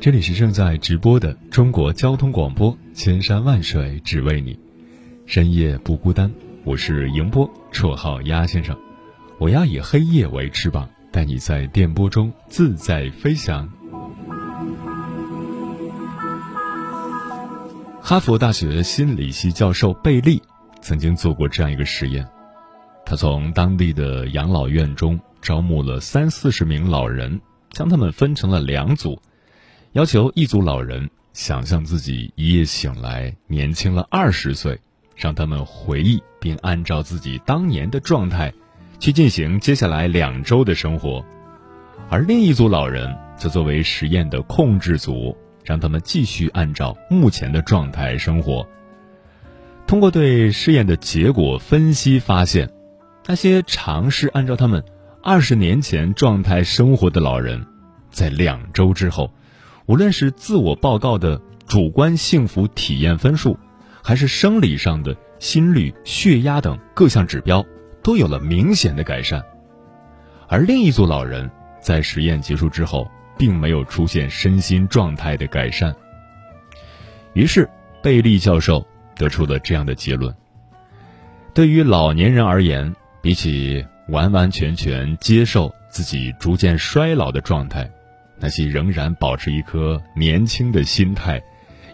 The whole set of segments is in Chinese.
这里是正在直播的中国交通广播，千山万水只为你，深夜不孤单。我是迎波，绰号鸭先生。我要以黑夜为翅膀，带你在电波中自在飞翔。哈佛大学心理系教授贝利曾经做过这样一个实验，他从当地的养老院中招募了三四十名老人，将他们分成了两组。要求一组老人想象自己一夜醒来年轻了二十岁，让他们回忆并按照自己当年的状态去进行接下来两周的生活，而另一组老人则作为实验的控制组，让他们继续按照目前的状态生活。通过对试验的结果分析发现，那些尝试按照他们二十年前状态生活的老人，在两周之后。无论是自我报告的主观幸福体验分数，还是生理上的心率、血压等各项指标，都有了明显的改善。而另一组老人在实验结束之后，并没有出现身心状态的改善。于是，贝利教授得出了这样的结论：对于老年人而言，比起完完全全接受自己逐渐衰老的状态。那些仍然保持一颗年轻的心态，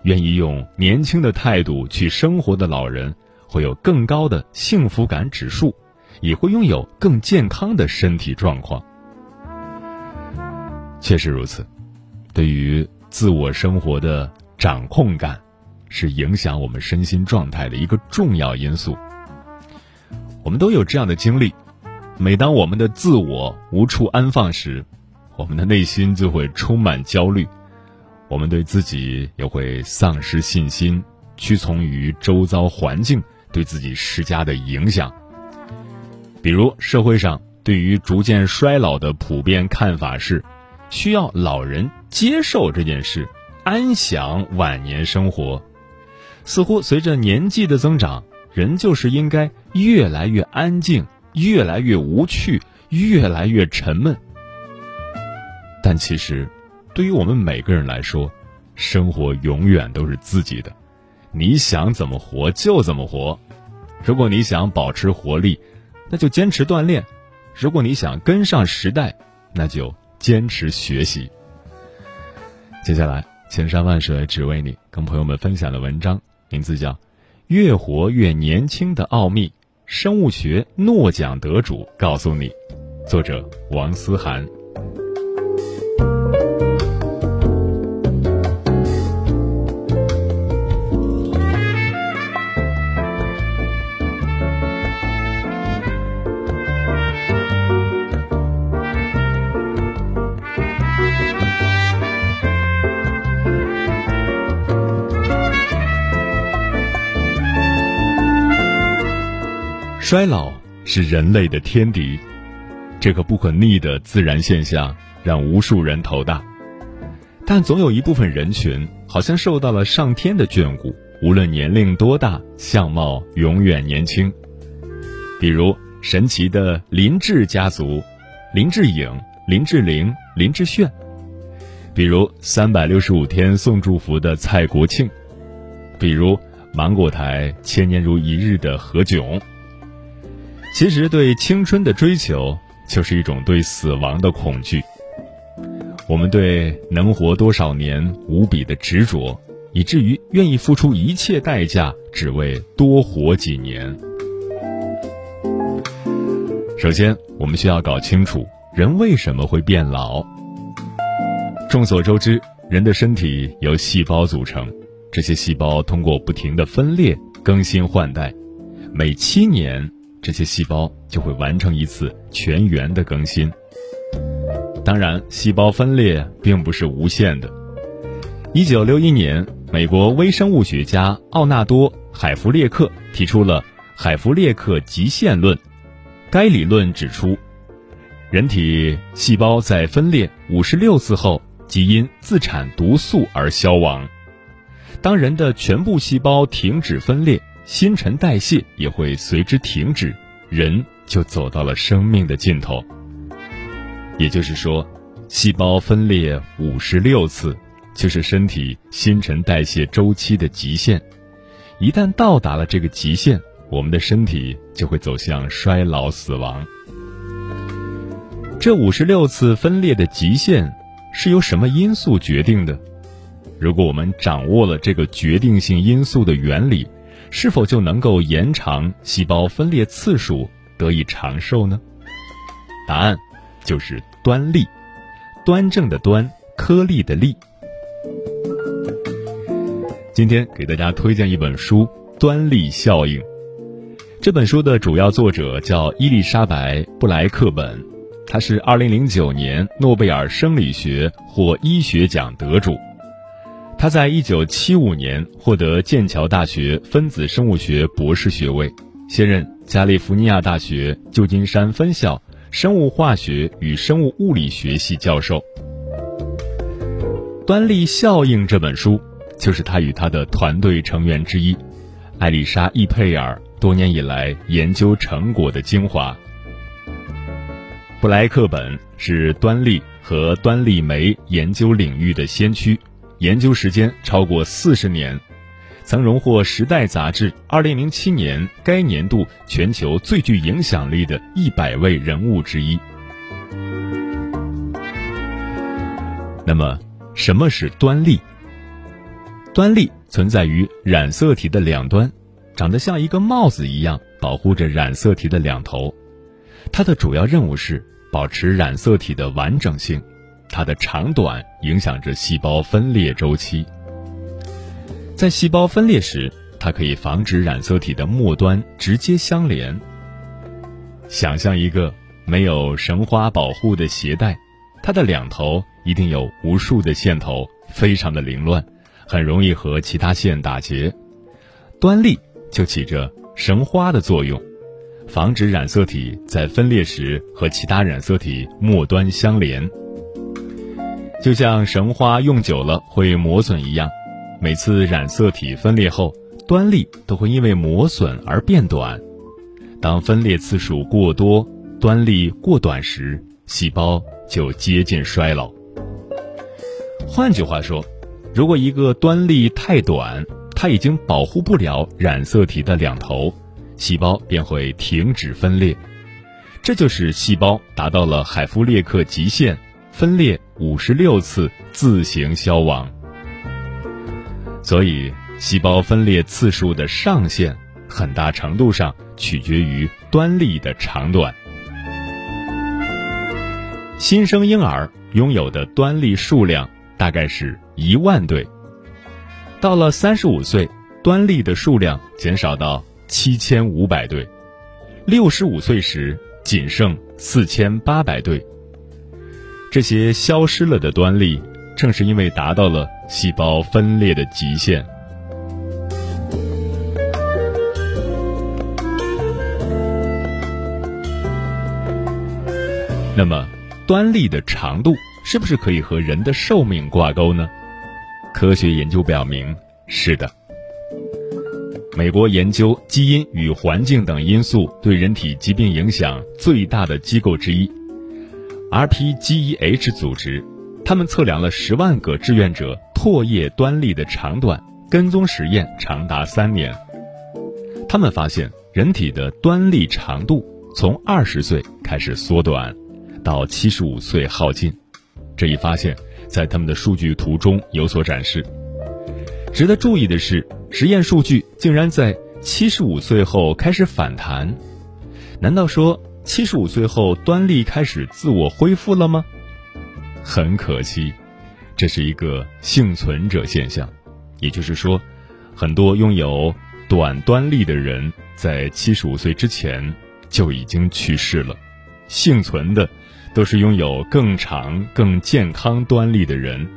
愿意用年轻的态度去生活的老人，会有更高的幸福感指数，也会拥有更健康的身体状况。确实如此，对于自我生活的掌控感，是影响我们身心状态的一个重要因素。我们都有这样的经历：每当我们的自我无处安放时。我们的内心就会充满焦虑，我们对自己也会丧失信心，屈从于周遭环境对自己施加的影响。比如，社会上对于逐渐衰老的普遍看法是，需要老人接受这件事，安享晚年生活。似乎随着年纪的增长，人就是应该越来越安静，越来越无趣，越来越沉闷。但其实，对于我们每个人来说，生活永远都是自己的，你想怎么活就怎么活。如果你想保持活力，那就坚持锻炼；如果你想跟上时代，那就坚持学习。接下来，千山万水只为你，跟朋友们分享的文章名字叫《越活越年轻的奥秘》，生物学诺奖得主告诉你，作者王思涵。衰老是人类的天敌，这个不可逆的自然现象让无数人头大。但总有一部分人群好像受到了上天的眷顾，无论年龄多大，相貌永远年轻。比如神奇的林志家族，林志颖、林志玲、林志炫；比如三百六十五天送祝福的蔡国庆；比如芒果台千年如一日的何炅。其实，对青春的追求就是一种对死亡的恐惧。我们对能活多少年无比的执着，以至于愿意付出一切代价，只为多活几年。首先，我们需要搞清楚人为什么会变老。众所周知，人的身体由细胞组成，这些细胞通过不停的分裂、更新换代，每七年，这些细胞就会完成一次全员的更新。当然，细胞分裂并不是无限的。一九六一年，美国微生物学家奥纳多·海弗列克提出了海弗列克极限论。该理论指出，人体细胞在分裂五十六次后，即因自产毒素而消亡。当人的全部细胞停止分裂，新陈代谢也会随之停止，人就走到了生命的尽头。也就是说，细胞分裂五十六次，就是身体新陈代谢周期的极限。一旦到达了这个极限，我们的身体就会走向衰老死亡。这五十六次分裂的极限是由什么因素决定的？如果我们掌握了这个决定性因素的原理，是否就能够延长细胞分裂次数，得以长寿呢？答案就是端粒，端正的端，颗粒的粒。今天给大家推荐一本书《端粒效应》。这本书的主要作者叫伊丽莎白·布莱克本，她是2009年诺贝尔生理学或医学奖得主。他在1975年获得剑桥大学分子生物学博士学位，现任加利福尼亚大学旧金山分校生物化学与生物物理学系教授。《端粒效应》这本书就是他与他的团队成员之一艾丽莎·易佩尔。多年以来研究成果的精华。布莱克本是端粒和端粒酶研究领域的先驱，研究时间超过四十年，曾荣获《时代》杂志2007年该年度全球最具影响力的一百位人物之一。那么，什么是端粒？端粒存在于染色体的两端。长得像一个帽子一样，保护着染色体的两头。它的主要任务是保持染色体的完整性。它的长短影响着细胞分裂周期。在细胞分裂时，它可以防止染色体的末端直接相连。想象一个没有绳花保护的鞋带，它的两头一定有无数的线头，非常的凌乱，很容易和其他线打结。端粒。就起着绳花的作用，防止染色体在分裂时和其他染色体末端相连。就像绳花用久了会磨损一样，每次染色体分裂后，端粒都会因为磨损而变短。当分裂次数过多，端粒过短时，细胞就接近衰老。换句话说，如果一个端粒太短，它已经保护不了染色体的两头，细胞便会停止分裂，这就是细胞达到了海夫列克极限，分裂五十六次自行消亡。所以，细胞分裂次数的上限，很大程度上取决于端粒的长短。新生婴儿拥有的端粒数量大概是一万对。到了三十五岁，端粒的数量减少到七千五百对；六十五岁时仅剩四千八百对。这些消失了的端粒，正是因为达到了细胞分裂的极限。那么，端粒的长度是不是可以和人的寿命挂钩呢？科学研究表明，是的。美国研究基因与环境等因素对人体疾病影响最大的机构之一 ——RPGEH 组织，他们测量了十万个志愿者唾液端粒的长短，跟踪实验长达三年。他们发现，人体的端粒长度从二十岁开始缩短，到七十五岁耗尽。这一发现。在他们的数据图中有所展示，值得注意的是，实验数据竟然在七十五岁后开始反弹。难道说七十五岁后端粒开始自我恢复了吗？很可惜，这是一个幸存者现象，也就是说，很多拥有短端粒的人在七十五岁之前就已经去世了。幸存的都是拥有更长、更健康端粒的人。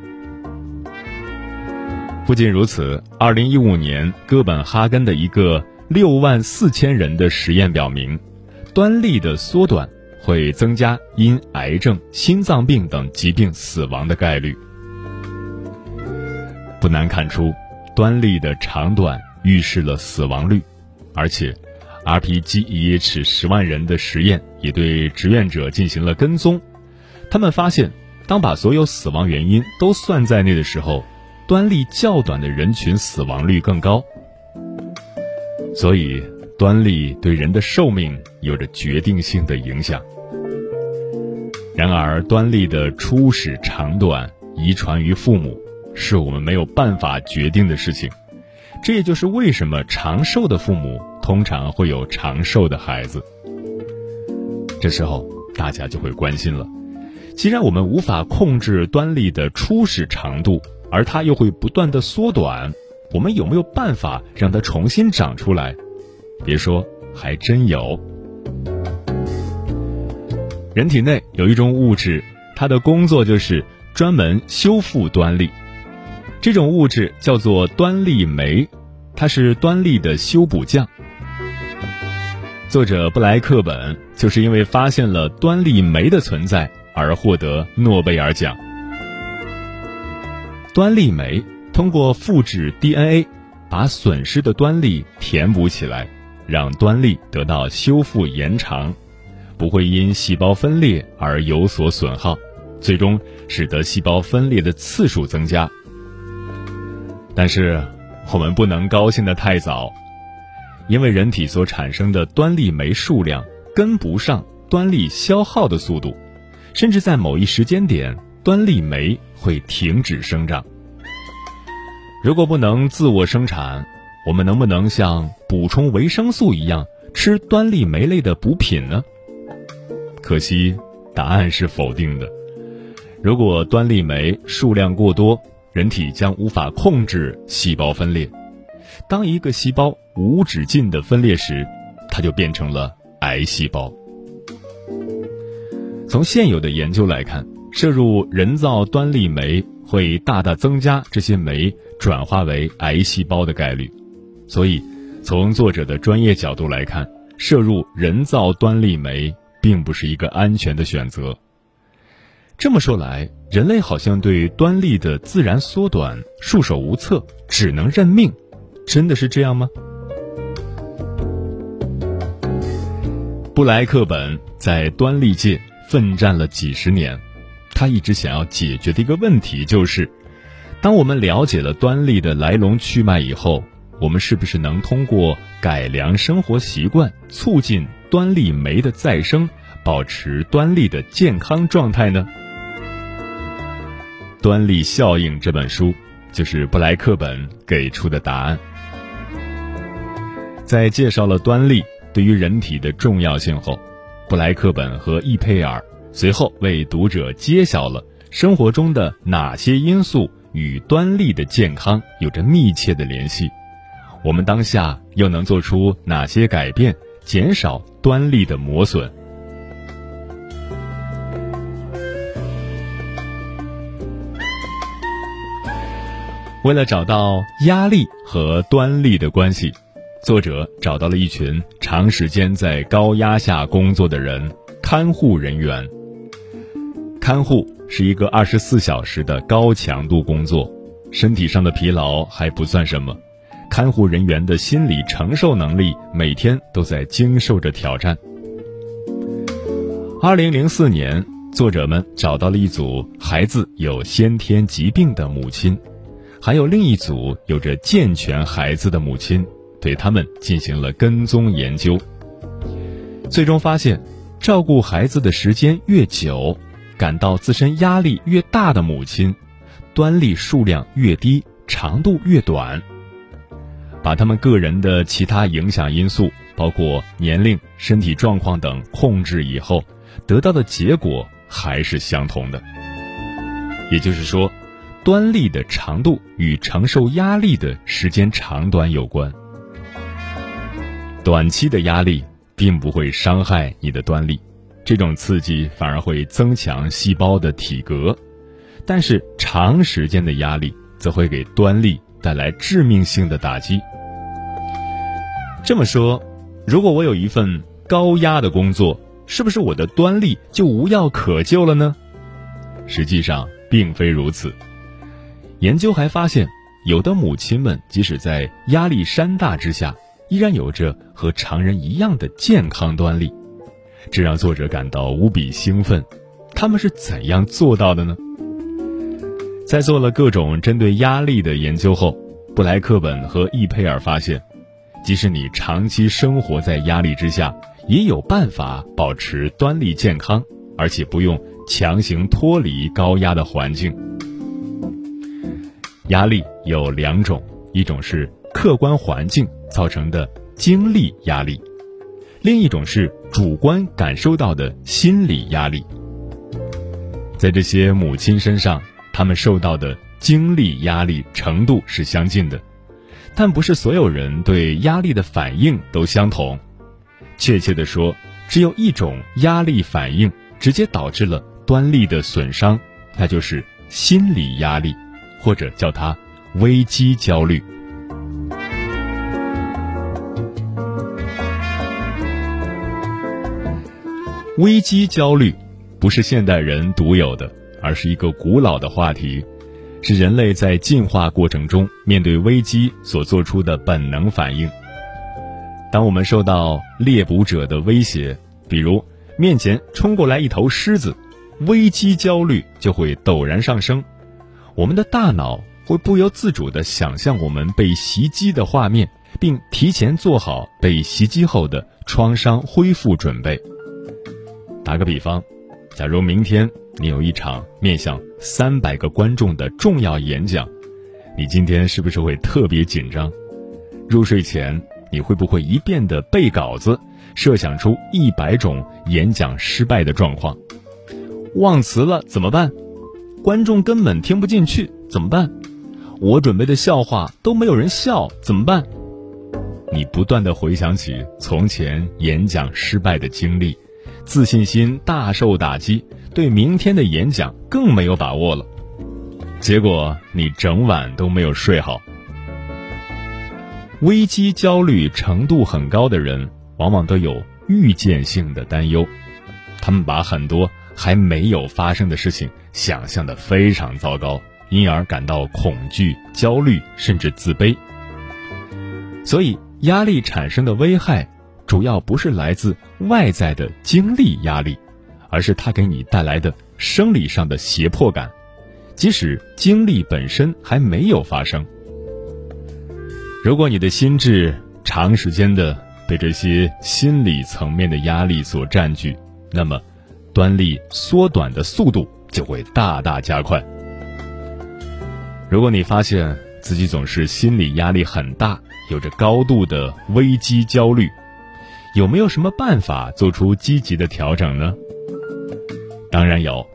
不仅如此，二零一五年哥本哈根的一个六万四千人的实验表明，端粒的缩短会增加因癌症、心脏病等疾病死亡的概率。不难看出，端粒的长短预示了死亡率，而且，RPGEH 十万人的实验也对志愿者进行了跟踪，他们发现，当把所有死亡原因都算在内的时候。端粒较短的人群死亡率更高，所以端粒对人的寿命有着决定性的影响。然而，端粒的初始长短遗传于父母，是我们没有办法决定的事情。这也就是为什么长寿的父母通常会有长寿的孩子。这时候，大家就会关心了：既然我们无法控制端粒的初始长度，而它又会不断的缩短，我们有没有办法让它重新长出来？别说，还真有。人体内有一种物质，它的工作就是专门修复端粒。这种物质叫做端粒酶，它是端粒的修补匠。作者布莱克本就是因为发现了端粒酶的存在而获得诺贝尔奖。端粒酶通过复制 DNA，把损失的端粒填补起来，让端粒得到修复延长，不会因细胞分裂而有所损耗，最终使得细胞分裂的次数增加。但是我们不能高兴的太早，因为人体所产生的端粒酶数量跟不上端粒消耗的速度，甚至在某一时间点。端粒酶会停止生长。如果不能自我生产，我们能不能像补充维生素一样吃端粒酶类的补品呢？可惜，答案是否定的。如果端粒酶数量过多，人体将无法控制细胞分裂。当一个细胞无止境的分裂时，它就变成了癌细胞。从现有的研究来看。摄入人造端粒酶会大大增加这些酶转化为癌细胞的概率，所以从作者的专业角度来看，摄入人造端粒酶并不是一个安全的选择。这么说来，人类好像对端粒的自然缩短束手无策，只能认命，真的是这样吗？布莱克本在端粒界奋战了几十年。他一直想要解决的一个问题就是，当我们了解了端粒的来龙去脉以后，我们是不是能通过改良生活习惯，促进端粒酶的再生，保持端粒的健康状态呢？《端粒效应》这本书就是布莱克本给出的答案。在介绍了端粒对于人体的重要性后，布莱克本和易佩尔。随后为读者揭晓了生活中的哪些因素与端粒的健康有着密切的联系，我们当下又能做出哪些改变，减少端粒的磨损？为了找到压力和端粒的关系，作者找到了一群长时间在高压下工作的人——看护人员。看护是一个二十四小时的高强度工作，身体上的疲劳还不算什么，看护人员的心理承受能力每天都在经受着挑战。二零零四年，作者们找到了一组孩子有先天疾病的母亲，还有另一组有着健全孩子的母亲，对他们进行了跟踪研究。最终发现，照顾孩子的时间越久。感到自身压力越大的母亲，端粒数量越低，长度越短。把他们个人的其他影响因素，包括年龄、身体状况等控制以后，得到的结果还是相同的。也就是说，端粒的长度与承受压力的时间长短有关。短期的压力并不会伤害你的端粒，这种刺激反而会增强细胞的体格，但是长时间的压力则会给端粒带来致命性的打击。这么说，如果我有一份高压的工作，是不是我的端粒就无药可救了呢？实际上并非如此。研究还发现，有的母亲们即使在压力山大之下，依然有着和常人一样的健康端粒，这让作者感到无比兴奋。他们是怎样做到的呢？在做了各种针对压力的研究后，布莱克本和易佩尔发现。即使你长期生活在压力之下，也有办法保持端粒健康，而且不用强行脱离高压的环境。压力有两种，一种是客观环境造成的精力压力，另一种是主观感受到的心理压力。在这些母亲身上，他们受到的精力压力程度是相近的。但不是所有人对压力的反应都相同，确切的说，只有一种压力反应直接导致了端粒的损伤，那就是心理压力，或者叫它危机焦虑。危机焦虑不是现代人独有的，而是一个古老的话题。是人类在进化过程中面对危机所做出的本能反应。当我们受到猎捕者的威胁，比如面前冲过来一头狮子，危机焦虑就会陡然上升。我们的大脑会不由自主地想象我们被袭击的画面，并提前做好被袭击后的创伤恢复准备。打个比方，假如明天。你有一场面向三百个观众的重要演讲，你今天是不是会特别紧张？入睡前你会不会一遍的背稿子，设想出一百种演讲失败的状况？忘词了怎么办？观众根本听不进去怎么办？我准备的笑话都没有人笑怎么办？你不断的回想起从前演讲失败的经历，自信心大受打击。对明天的演讲更没有把握了，结果你整晚都没有睡好。危机焦虑程度很高的人，往往都有预见性的担忧，他们把很多还没有发生的事情想象的非常糟糕，因而感到恐惧、焦虑甚至自卑。所以，压力产生的危害，主要不是来自外在的精力压力。而是它给你带来的生理上的胁迫感，即使经历本身还没有发生。如果你的心智长时间的被这些心理层面的压力所占据，那么端粒缩短的速度就会大大加快。如果你发现自己总是心理压力很大，有着高度的危机焦虑，有没有什么办法做出积极的调整呢？当然有，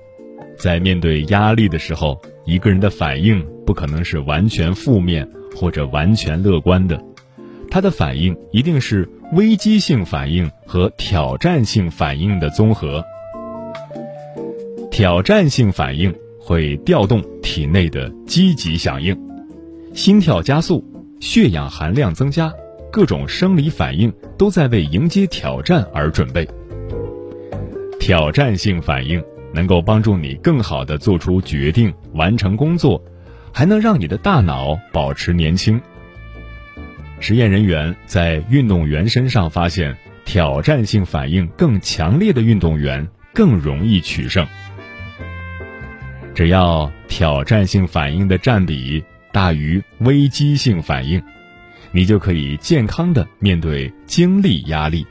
在面对压力的时候，一个人的反应不可能是完全负面或者完全乐观的，他的反应一定是危机性反应和挑战性反应的综合。挑战性反应会调动体内的积极响应，心跳加速，血氧含量增加，各种生理反应都在为迎接挑战而准备。挑战性反应能够帮助你更好地做出决定、完成工作，还能让你的大脑保持年轻。实验人员在运动员身上发现，挑战性反应更强烈的运动员更容易取胜。只要挑战性反应的占比大于危机性反应，你就可以健康的面对精力压力。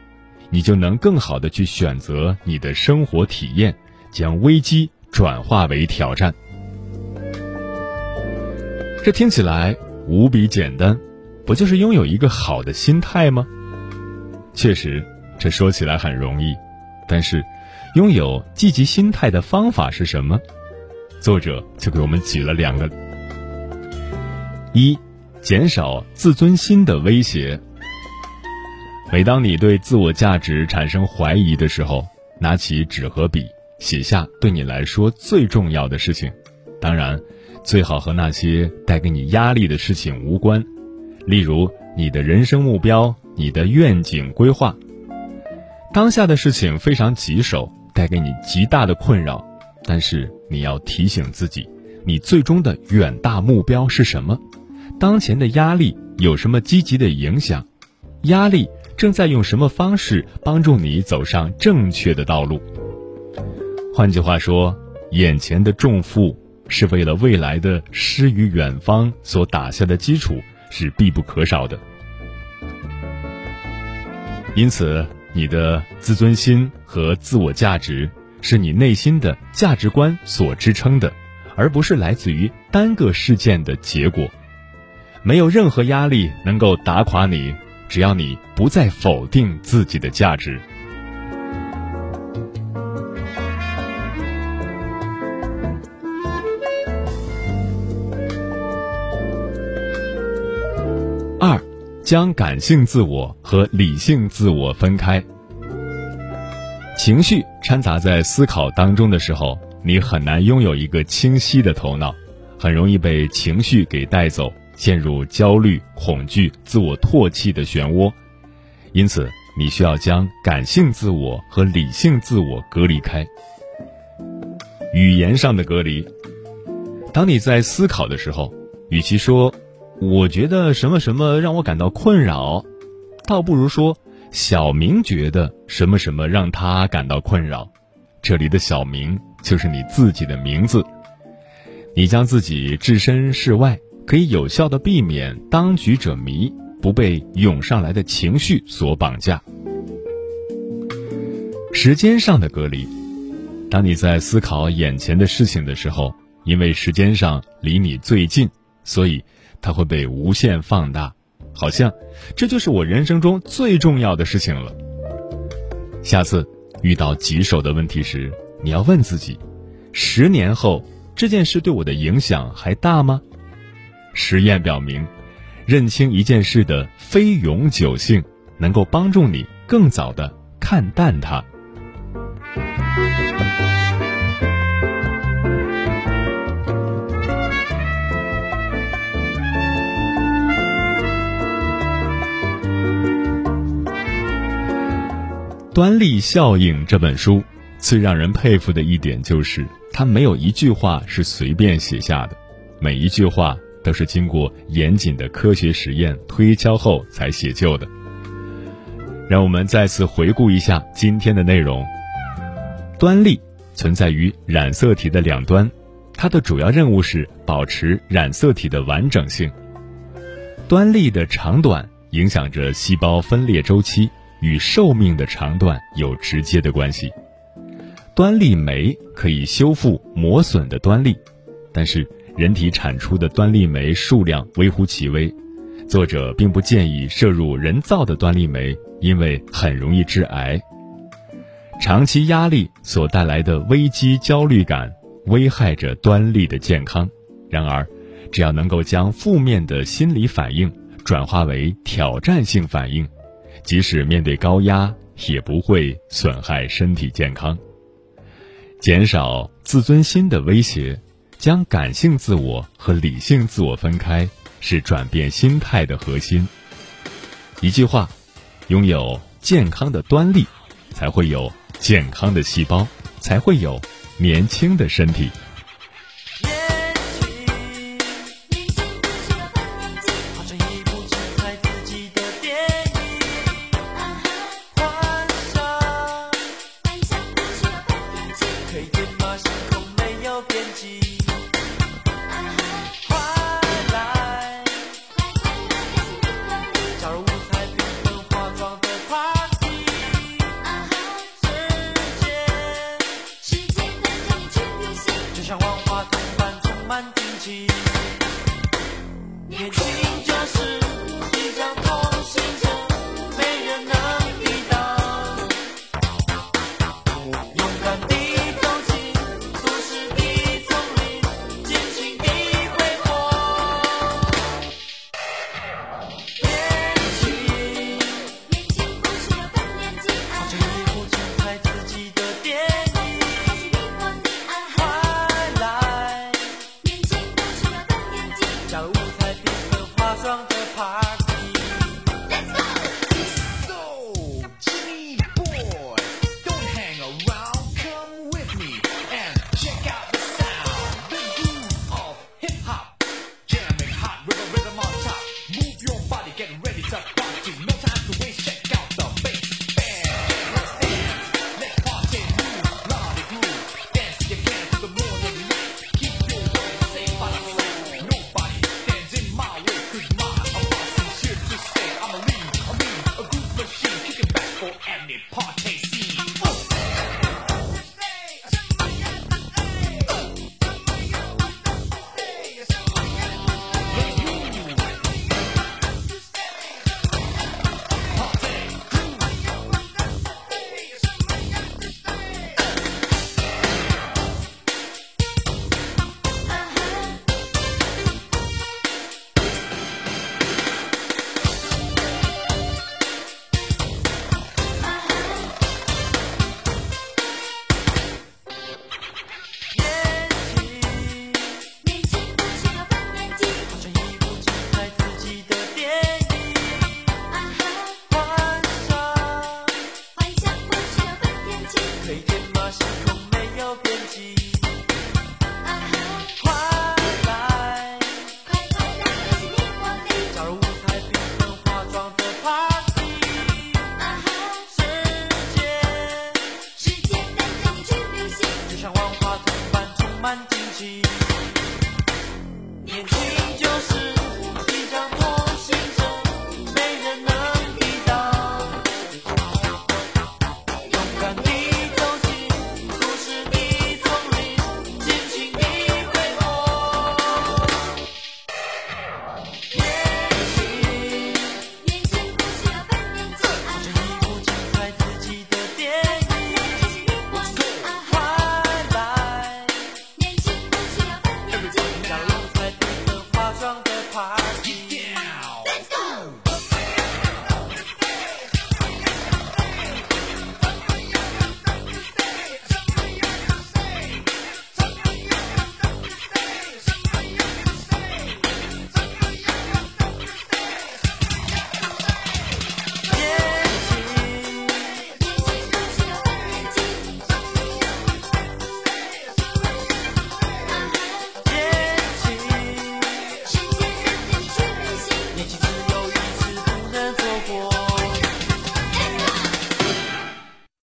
你就能更好的去选择你的生活体验，将危机转化为挑战。这听起来无比简单，不就是拥有一个好的心态吗？确实，这说起来很容易，但是，拥有积极心态的方法是什么？作者就给我们举了两个：一，减少自尊心的威胁。每当你对自我价值产生怀疑的时候，拿起纸和笔，写下对你来说最重要的事情，当然。最好和那些带给你压力的事情无关，例如你的人生目标、你的愿景规划。当下的事情非常棘手，带给你极大的困扰，但是你要提醒自己，你最终的远大目标是什么？当前的压力有什么积极的影响？压力正在用什么方式帮助你走上正确的道路？换句话说，眼前的重负。是为了未来的诗与远方所打下的基础是必不可少的。因此，你的自尊心和自我价值是你内心的价值观所支撑的，而不是来自于单个事件的结果。没有任何压力能够打垮你，只要你不再否定自己的价值。二将感性自我和理性自我分开。情绪掺杂在思考当中的时候，你很难拥有一个清晰的头脑，很容易被情绪给带走，陷入焦虑、恐惧、自我唾弃的漩涡。因此，你需要将感性自我和理性自我隔离开。语言上的隔离。当你在思考的时候，与其说。我觉得什么什么让我感到困扰，倒不如说小明觉得什么什么让他感到困扰。这里的小明就是你自己的名字。你将自己置身事外，可以有效的避免当局者迷，不被涌上来的情绪所绑架。时间上的隔离，当你在思考眼前的事情的时候，因为时间上离你最近，所以。它会被无限放大，好像这就是我人生中最重要的事情了。下次遇到棘手的问题时，你要问自己：十年后这件事对我的影响还大吗？实验表明，认清一件事的非永久性，能够帮助你更早的看淡它。《端粒效应》这本书最让人佩服的一点就是，它没有一句话是随便写下的，每一句话都是经过严谨的科学实验推敲后才写就的。让我们再次回顾一下今天的内容。端粒存在于染色体的两端，它的主要任务是保持染色体的完整性。端粒的长短影响着细胞分裂周期。与寿命的长短有直接的关系。端粒酶可以修复磨损的端粒，但是人体产出的端粒酶数量微乎其微。作者并不建议摄入人造的端粒酶，因为很容易致癌。长期压力所带来的危机焦虑感危害着端粒的健康。然而，只要能够将负面的心理反应转化为挑战性反应。即使面对高压，也不会损害身体健康。减少自尊心的威胁，将感性自我和理性自我分开，是转变心态的核心。一句话：拥有健康的端粒，才会有健康的细胞，才会有年轻的身体。